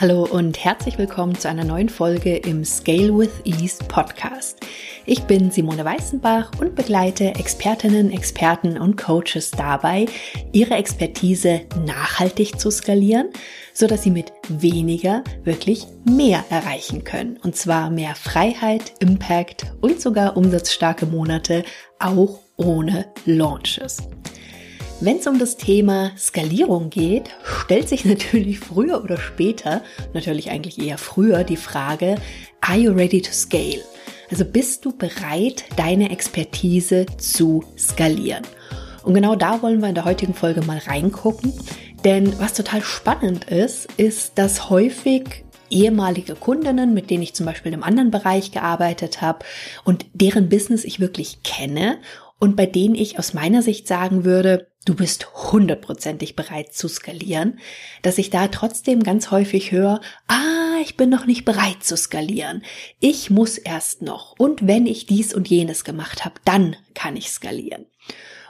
Hallo und herzlich willkommen zu einer neuen Folge im Scale with Ease Podcast. Ich bin Simone Weißenbach und begleite Expertinnen, Experten und Coaches dabei, ihre Expertise nachhaltig zu skalieren, so dass sie mit weniger wirklich mehr erreichen können. Und zwar mehr Freiheit, Impact und sogar umsatzstarke Monate, auch ohne Launches. Wenn es um das Thema Skalierung geht, stellt sich natürlich früher oder später, natürlich eigentlich eher früher, die Frage, are you ready to scale? Also bist du bereit, deine Expertise zu skalieren? Und genau da wollen wir in der heutigen Folge mal reingucken. Denn was total spannend ist, ist, dass häufig ehemalige Kundinnen, mit denen ich zum Beispiel einem anderen Bereich gearbeitet habe und deren Business ich wirklich kenne und bei denen ich aus meiner Sicht sagen würde, du bist hundertprozentig bereit zu skalieren, dass ich da trotzdem ganz häufig höre, ah, ich bin noch nicht bereit zu skalieren. Ich muss erst noch. Und wenn ich dies und jenes gemacht habe, dann kann ich skalieren.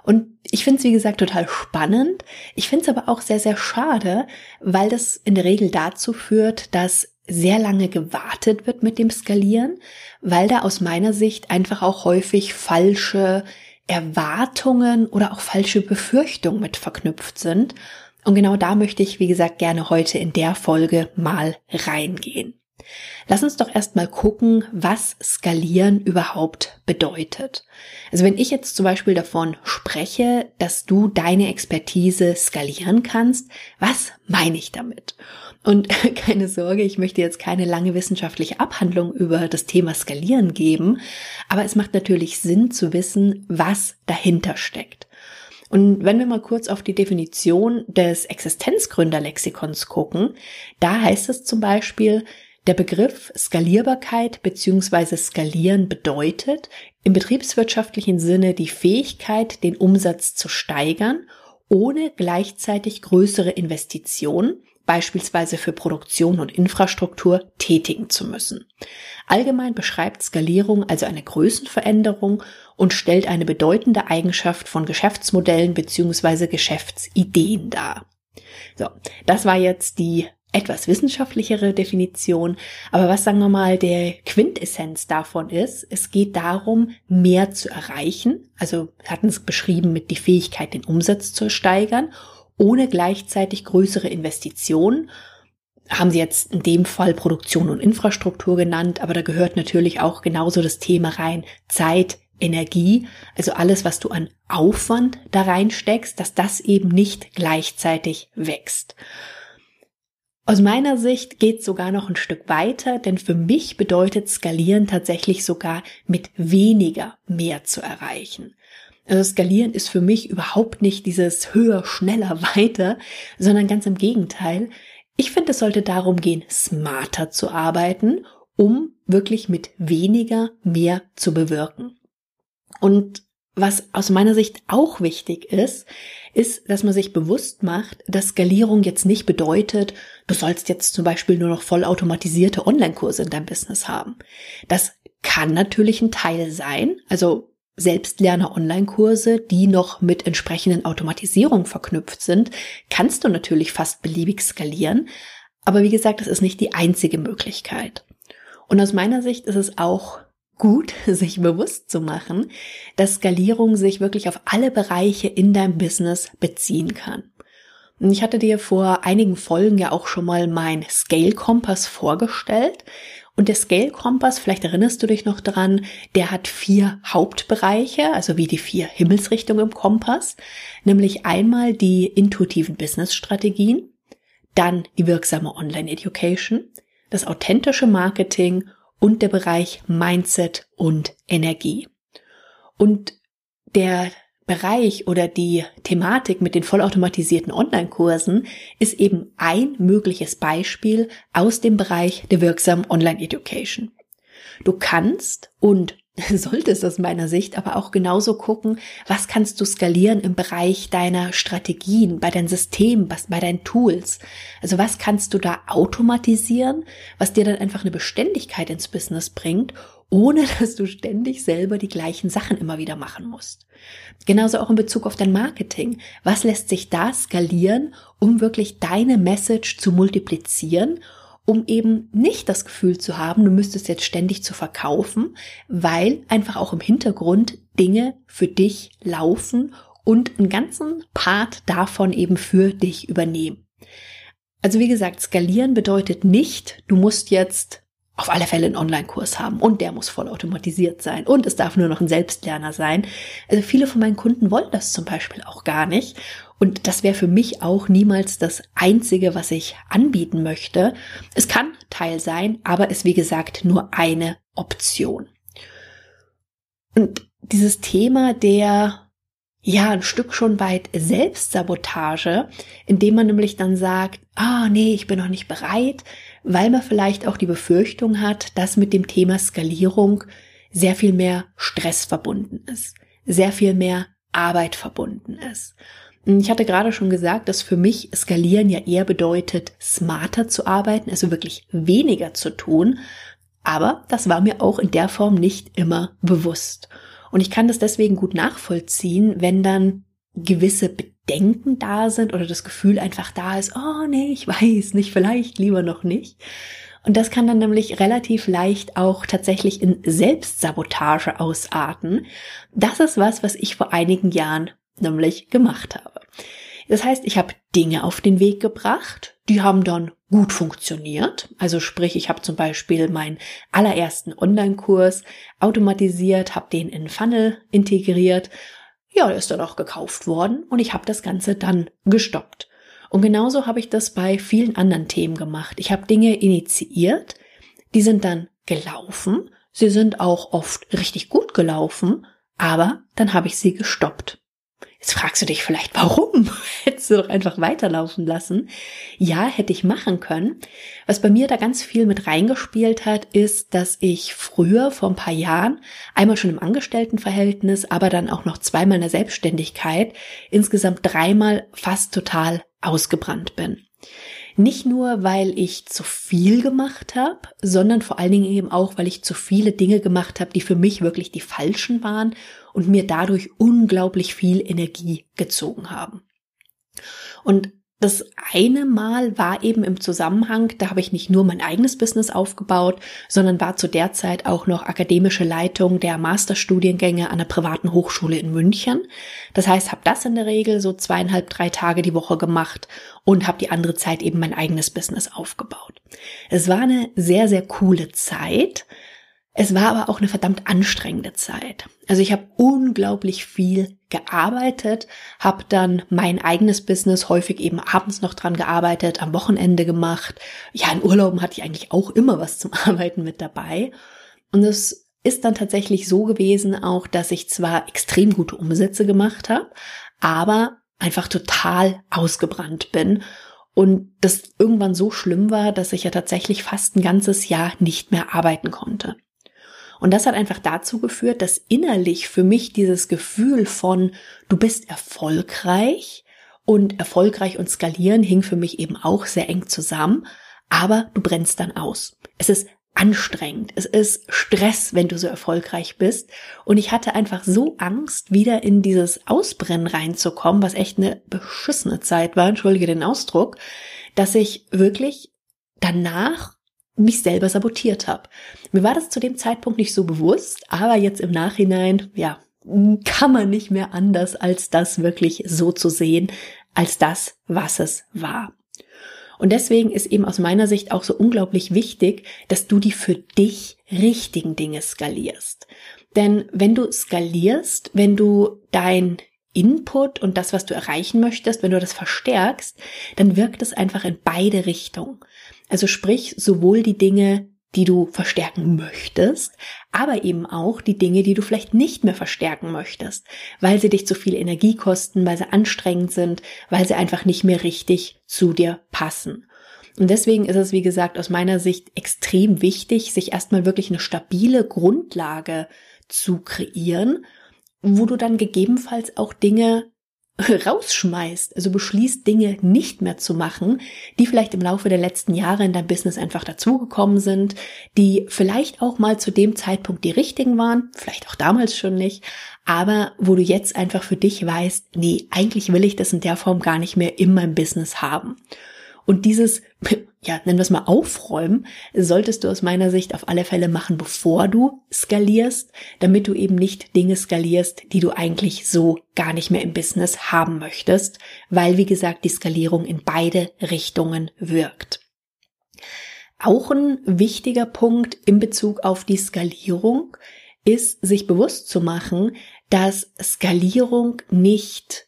Und ich finde es, wie gesagt, total spannend. Ich finde es aber auch sehr, sehr schade, weil das in der Regel dazu führt, dass sehr lange gewartet wird mit dem Skalieren, weil da aus meiner Sicht einfach auch häufig falsche Erwartungen oder auch falsche Befürchtungen mit verknüpft sind. Und genau da möchte ich, wie gesagt, gerne heute in der Folge mal reingehen. Lass uns doch erstmal gucken, was skalieren überhaupt bedeutet. Also wenn ich jetzt zum Beispiel davon spreche, dass du deine Expertise skalieren kannst, was meine ich damit? Und keine Sorge, ich möchte jetzt keine lange wissenschaftliche Abhandlung über das Thema Skalieren geben, aber es macht natürlich Sinn zu wissen, was dahinter steckt. Und wenn wir mal kurz auf die Definition des Existenzgründerlexikons gucken, da heißt es zum Beispiel, der Begriff Skalierbarkeit bzw. Skalieren bedeutet im betriebswirtschaftlichen Sinne die Fähigkeit, den Umsatz zu steigern, ohne gleichzeitig größere Investitionen beispielsweise für Produktion und Infrastruktur, tätigen zu müssen. Allgemein beschreibt Skalierung also eine Größenveränderung und stellt eine bedeutende Eigenschaft von Geschäftsmodellen bzw. Geschäftsideen dar. So, das war jetzt die etwas wissenschaftlichere Definition. Aber was sagen wir mal der Quintessenz davon ist, es geht darum, mehr zu erreichen. Also hatten es beschrieben mit die Fähigkeit, den Umsatz zu steigern ohne gleichzeitig größere Investitionen. Haben Sie jetzt in dem Fall Produktion und Infrastruktur genannt, aber da gehört natürlich auch genauso das Thema rein Zeit, Energie, also alles, was du an Aufwand da reinsteckst, dass das eben nicht gleichzeitig wächst. Aus meiner Sicht geht sogar noch ein Stück weiter, denn für mich bedeutet Skalieren tatsächlich sogar mit weniger mehr zu erreichen. Also skalieren ist für mich überhaupt nicht dieses höher, schneller, weiter, sondern ganz im Gegenteil. Ich finde, es sollte darum gehen, smarter zu arbeiten, um wirklich mit weniger mehr zu bewirken. Und was aus meiner Sicht auch wichtig ist, ist, dass man sich bewusst macht, dass Skalierung jetzt nicht bedeutet, du sollst jetzt zum Beispiel nur noch vollautomatisierte Online-Kurse in deinem Business haben. Das kann natürlich ein Teil sein. Also Selbstlerner-Online-Kurse, die noch mit entsprechenden Automatisierung verknüpft sind, kannst du natürlich fast beliebig skalieren. Aber wie gesagt, das ist nicht die einzige Möglichkeit. Und aus meiner Sicht ist es auch gut, sich bewusst zu machen, dass Skalierung sich wirklich auf alle Bereiche in deinem Business beziehen kann. Und ich hatte dir vor einigen Folgen ja auch schon mal mein Scale Kompass vorgestellt. Und der Scale Kompass, vielleicht erinnerst du dich noch dran, der hat vier Hauptbereiche, also wie die vier Himmelsrichtungen im Kompass, nämlich einmal die intuitiven Business-Strategien, dann die wirksame Online-Education, das authentische Marketing und der Bereich Mindset und Energie. Und der Bereich oder die Thematik mit den vollautomatisierten Online-Kursen ist eben ein mögliches Beispiel aus dem Bereich der wirksamen Online-Education. Du kannst und solltest aus meiner Sicht aber auch genauso gucken, was kannst du skalieren im Bereich deiner Strategien, bei deinen Systemen, bei deinen Tools. Also was kannst du da automatisieren, was dir dann einfach eine Beständigkeit ins Business bringt ohne dass du ständig selber die gleichen Sachen immer wieder machen musst. Genauso auch in Bezug auf dein Marketing. Was lässt sich da skalieren, um wirklich deine Message zu multiplizieren um eben nicht das Gefühl zu haben, du müsstest jetzt ständig zu verkaufen, weil einfach auch im Hintergrund Dinge für dich laufen und einen ganzen Part davon eben für dich übernehmen. Also wie gesagt, skalieren bedeutet nicht, du musst jetzt auf alle Fälle einen Online-Kurs haben und der muss voll automatisiert sein und es darf nur noch ein Selbstlerner sein. Also viele von meinen Kunden wollen das zum Beispiel auch gar nicht und das wäre für mich auch niemals das Einzige, was ich anbieten möchte. Es kann Teil sein, aber ist wie gesagt nur eine Option. Und dieses Thema der ja, ein Stück schon weit Selbstsabotage, indem man nämlich dann sagt, ah, nee, ich bin noch nicht bereit, weil man vielleicht auch die Befürchtung hat, dass mit dem Thema Skalierung sehr viel mehr Stress verbunden ist, sehr viel mehr Arbeit verbunden ist. Ich hatte gerade schon gesagt, dass für mich Skalieren ja eher bedeutet, smarter zu arbeiten, also wirklich weniger zu tun. Aber das war mir auch in der Form nicht immer bewusst. Und ich kann das deswegen gut nachvollziehen, wenn dann gewisse Bedenken da sind oder das Gefühl einfach da ist, oh nee, ich weiß nicht, vielleicht lieber noch nicht. Und das kann dann nämlich relativ leicht auch tatsächlich in Selbstsabotage ausarten. Das ist was, was ich vor einigen Jahren nämlich gemacht habe. Das heißt, ich habe Dinge auf den Weg gebracht, die haben dann gut funktioniert. Also sprich, ich habe zum Beispiel meinen allerersten Online-Kurs automatisiert, habe den in Funnel integriert. Ja, der ist dann auch gekauft worden und ich habe das Ganze dann gestoppt. Und genauso habe ich das bei vielen anderen Themen gemacht. Ich habe Dinge initiiert, die sind dann gelaufen. Sie sind auch oft richtig gut gelaufen, aber dann habe ich sie gestoppt. Jetzt fragst du dich vielleicht, warum? Hättest du doch einfach weiterlaufen lassen. Ja, hätte ich machen können. Was bei mir da ganz viel mit reingespielt hat, ist, dass ich früher, vor ein paar Jahren, einmal schon im Angestelltenverhältnis, aber dann auch noch zweimal in der Selbstständigkeit, insgesamt dreimal fast total ausgebrannt bin. Nicht nur, weil ich zu viel gemacht habe, sondern vor allen Dingen eben auch, weil ich zu viele Dinge gemacht habe, die für mich wirklich die falschen waren und mir dadurch unglaublich viel Energie gezogen haben. Und das eine Mal war eben im Zusammenhang, da habe ich nicht nur mein eigenes Business aufgebaut, sondern war zu der Zeit auch noch akademische Leitung der Masterstudiengänge an der privaten Hochschule in München. Das heißt, habe das in der Regel so zweieinhalb, drei Tage die Woche gemacht und habe die andere Zeit eben mein eigenes Business aufgebaut. Es war eine sehr, sehr coole Zeit. Es war aber auch eine verdammt anstrengende Zeit. Also ich habe unglaublich viel gearbeitet, habe dann mein eigenes Business häufig eben abends noch dran gearbeitet, am Wochenende gemacht. Ja, in Urlauben hatte ich eigentlich auch immer was zum Arbeiten mit dabei. Und es ist dann tatsächlich so gewesen auch, dass ich zwar extrem gute Umsätze gemacht habe, aber einfach total ausgebrannt bin und das irgendwann so schlimm war, dass ich ja tatsächlich fast ein ganzes Jahr nicht mehr arbeiten konnte. Und das hat einfach dazu geführt, dass innerlich für mich dieses Gefühl von du bist erfolgreich und erfolgreich und skalieren hing für mich eben auch sehr eng zusammen, aber du brennst dann aus. Es ist anstrengend, es ist Stress, wenn du so erfolgreich bist. Und ich hatte einfach so Angst, wieder in dieses Ausbrennen reinzukommen, was echt eine beschissene Zeit war, entschuldige den Ausdruck, dass ich wirklich danach mich selber sabotiert habe. Mir war das zu dem Zeitpunkt nicht so bewusst, aber jetzt im Nachhinein, ja, kann man nicht mehr anders, als das wirklich so zu sehen, als das, was es war. Und deswegen ist eben aus meiner Sicht auch so unglaublich wichtig, dass du die für dich richtigen Dinge skalierst. Denn wenn du skalierst, wenn du dein Input und das, was du erreichen möchtest, wenn du das verstärkst, dann wirkt es einfach in beide Richtungen. Also sprich, sowohl die Dinge, die du verstärken möchtest, aber eben auch die Dinge, die du vielleicht nicht mehr verstärken möchtest, weil sie dich zu viel Energie kosten, weil sie anstrengend sind, weil sie einfach nicht mehr richtig zu dir passen. Und deswegen ist es, wie gesagt, aus meiner Sicht extrem wichtig, sich erstmal wirklich eine stabile Grundlage zu kreieren, wo du dann gegebenenfalls auch Dinge rausschmeißt, also beschließt, Dinge nicht mehr zu machen, die vielleicht im Laufe der letzten Jahre in dein Business einfach dazugekommen sind, die vielleicht auch mal zu dem Zeitpunkt die richtigen waren, vielleicht auch damals schon nicht, aber wo du jetzt einfach für dich weißt, nee, eigentlich will ich das in der Form gar nicht mehr in meinem Business haben. Und dieses, ja, nennen wir es mal aufräumen, solltest du aus meiner Sicht auf alle Fälle machen, bevor du skalierst, damit du eben nicht Dinge skalierst, die du eigentlich so gar nicht mehr im Business haben möchtest, weil, wie gesagt, die Skalierung in beide Richtungen wirkt. Auch ein wichtiger Punkt in Bezug auf die Skalierung ist, sich bewusst zu machen, dass Skalierung nicht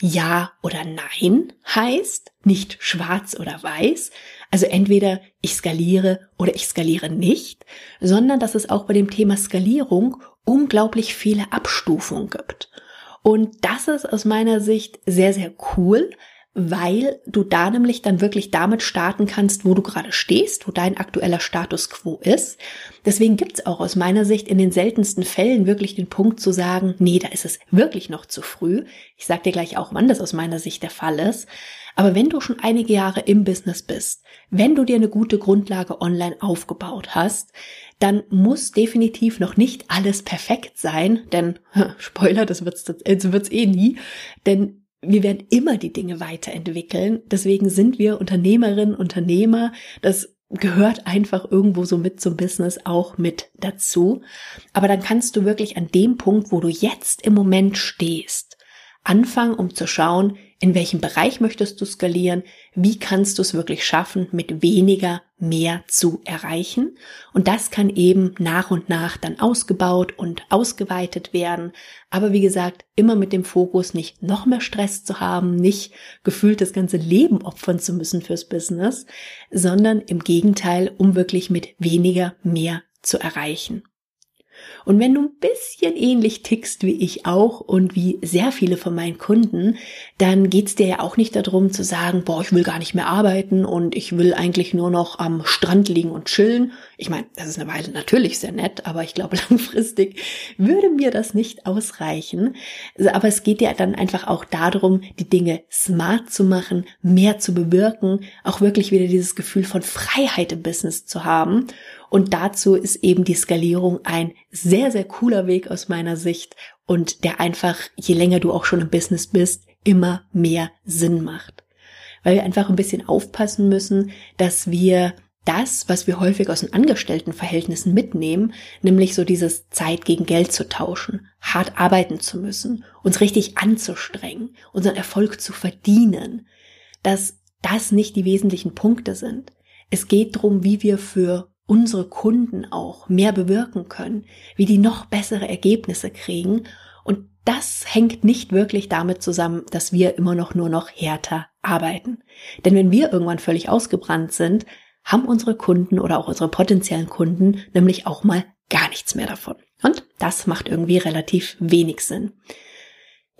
ja oder Nein heißt, nicht schwarz oder weiß, also entweder ich skaliere oder ich skaliere nicht, sondern dass es auch bei dem Thema Skalierung unglaublich viele Abstufungen gibt. Und das ist aus meiner Sicht sehr, sehr cool, weil du da nämlich dann wirklich damit starten kannst, wo du gerade stehst, wo dein aktueller Status quo ist. Deswegen gibt's auch aus meiner Sicht in den seltensten Fällen wirklich den Punkt zu sagen, nee, da ist es wirklich noch zu früh. Ich sag dir gleich auch, wann das aus meiner Sicht der Fall ist. Aber wenn du schon einige Jahre im Business bist, wenn du dir eine gute Grundlage online aufgebaut hast, dann muss definitiv noch nicht alles perfekt sein, denn Spoiler, das wird's, das wird's eh nie, denn wir werden immer die Dinge weiterentwickeln. Deswegen sind wir Unternehmerinnen, Unternehmer. Das gehört einfach irgendwo so mit zum Business auch mit dazu. Aber dann kannst du wirklich an dem Punkt, wo du jetzt im Moment stehst, anfangen, um zu schauen, in welchem Bereich möchtest du skalieren? Wie kannst du es wirklich schaffen, mit weniger mehr zu erreichen? Und das kann eben nach und nach dann ausgebaut und ausgeweitet werden. Aber wie gesagt, immer mit dem Fokus, nicht noch mehr Stress zu haben, nicht gefühlt das ganze Leben opfern zu müssen fürs Business, sondern im Gegenteil, um wirklich mit weniger mehr zu erreichen. Und wenn du ein bisschen ähnlich tickst wie ich auch und wie sehr viele von meinen Kunden, dann geht's dir ja auch nicht darum zu sagen, boah, ich will gar nicht mehr arbeiten und ich will eigentlich nur noch am Strand liegen und chillen. Ich meine, das ist eine Weile natürlich sehr nett, aber ich glaube, langfristig würde mir das nicht ausreichen. Aber es geht ja dann einfach auch darum, die Dinge smart zu machen, mehr zu bewirken, auch wirklich wieder dieses Gefühl von Freiheit im Business zu haben. Und dazu ist eben die Skalierung ein sehr, sehr cooler Weg aus meiner Sicht und der einfach, je länger du auch schon im Business bist, immer mehr Sinn macht. Weil wir einfach ein bisschen aufpassen müssen, dass wir das, was wir häufig aus den Angestelltenverhältnissen mitnehmen, nämlich so dieses Zeit gegen Geld zu tauschen, hart arbeiten zu müssen, uns richtig anzustrengen, unseren Erfolg zu verdienen, dass das nicht die wesentlichen Punkte sind. Es geht darum, wie wir für unsere Kunden auch mehr bewirken können, wie die noch bessere Ergebnisse kriegen. Und das hängt nicht wirklich damit zusammen, dass wir immer noch nur noch härter arbeiten. Denn wenn wir irgendwann völlig ausgebrannt sind, haben unsere Kunden oder auch unsere potenziellen Kunden nämlich auch mal gar nichts mehr davon. Und das macht irgendwie relativ wenig Sinn.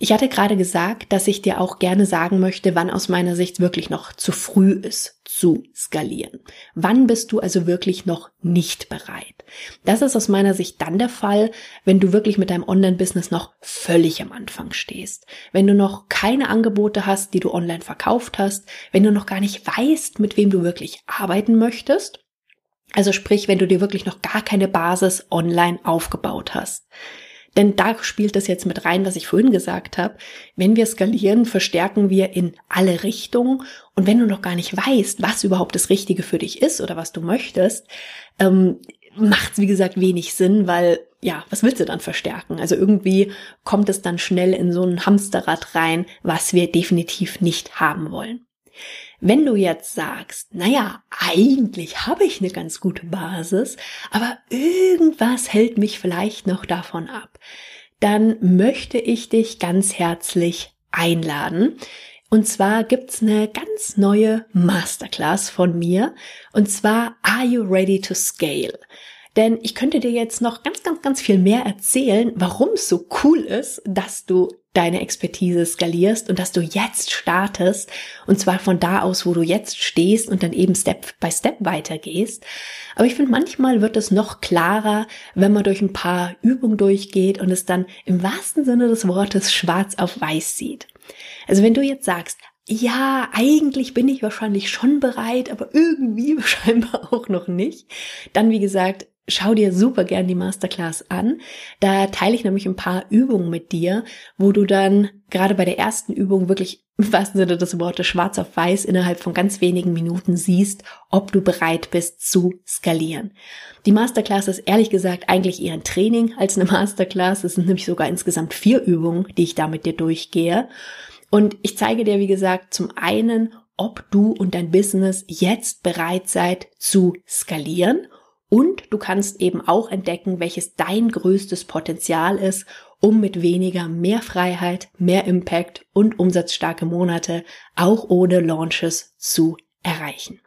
Ich hatte gerade gesagt, dass ich dir auch gerne sagen möchte, wann aus meiner Sicht wirklich noch zu früh ist zu skalieren. Wann bist du also wirklich noch nicht bereit? Das ist aus meiner Sicht dann der Fall, wenn du wirklich mit deinem Online-Business noch völlig am Anfang stehst. Wenn du noch keine Angebote hast, die du online verkauft hast, wenn du noch gar nicht weißt, mit wem du wirklich arbeiten möchtest. Also sprich, wenn du dir wirklich noch gar keine Basis online aufgebaut hast. Denn da spielt das jetzt mit rein, was ich vorhin gesagt habe. Wenn wir skalieren, verstärken wir in alle Richtungen. Und wenn du noch gar nicht weißt, was überhaupt das Richtige für dich ist oder was du möchtest, ähm, macht es, wie gesagt, wenig Sinn, weil, ja, was willst du dann verstärken? Also irgendwie kommt es dann schnell in so ein Hamsterrad rein, was wir definitiv nicht haben wollen. Wenn du jetzt sagst, naja, eigentlich habe ich eine ganz gute Basis, aber irgendwas hält mich vielleicht noch davon ab, dann möchte ich dich ganz herzlich einladen. Und zwar gibt's eine ganz neue Masterclass von mir. Und zwar Are You Ready to Scale? Denn ich könnte dir jetzt noch ganz, ganz, ganz viel mehr erzählen, warum es so cool ist, dass du deine Expertise skalierst und dass du jetzt startest und zwar von da aus, wo du jetzt stehst und dann eben Step by Step weitergehst. Aber ich finde, manchmal wird es noch klarer, wenn man durch ein paar Übungen durchgeht und es dann im wahrsten Sinne des Wortes schwarz auf weiß sieht. Also wenn du jetzt sagst, ja, eigentlich bin ich wahrscheinlich schon bereit, aber irgendwie scheinbar auch noch nicht, dann wie gesagt, schau dir super gern die Masterclass an. Da teile ich nämlich ein paar Übungen mit dir, wo du dann gerade bei der ersten Übung wirklich im wahrsten Sinne des Wortes schwarz auf weiß innerhalb von ganz wenigen Minuten siehst, ob du bereit bist zu skalieren. Die Masterclass ist ehrlich gesagt eigentlich eher ein Training als eine Masterclass. Es sind nämlich sogar insgesamt vier Übungen, die ich da mit dir durchgehe. Und ich zeige dir, wie gesagt, zum einen, ob du und dein Business jetzt bereit seid zu skalieren und du kannst eben auch entdecken, welches dein größtes Potenzial ist, um mit weniger mehr Freiheit, mehr Impact und umsatzstarke Monate auch ohne Launches zu erreichen.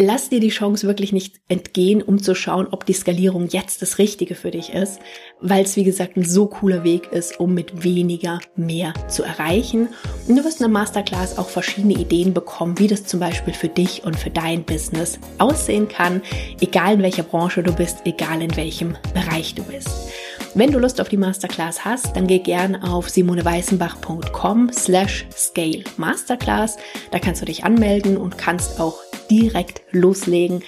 Lass dir die Chance wirklich nicht entgehen, um zu schauen, ob die Skalierung jetzt das Richtige für dich ist, weil es wie gesagt ein so cooler Weg ist, um mit weniger mehr zu erreichen. Und du wirst in der Masterclass auch verschiedene Ideen bekommen, wie das zum Beispiel für dich und für dein Business aussehen kann, egal in welcher Branche du bist, egal in welchem Bereich du bist. Wenn du Lust auf die Masterclass hast, dann geh gern auf simoneweißenbach.com slash scale masterclass. Da kannst du dich anmelden und kannst auch direkt loslegen.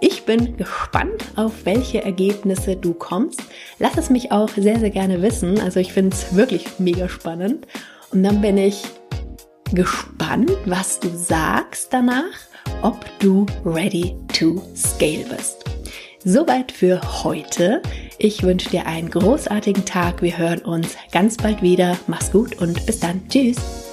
Ich bin gespannt, auf welche Ergebnisse du kommst. Lass es mich auch sehr, sehr gerne wissen. Also ich finde es wirklich mega spannend. Und dann bin ich gespannt, was du sagst danach, ob du ready to scale bist. Soweit für heute. Ich wünsche dir einen großartigen Tag. Wir hören uns ganz bald wieder. Mach's gut und bis dann. Tschüss.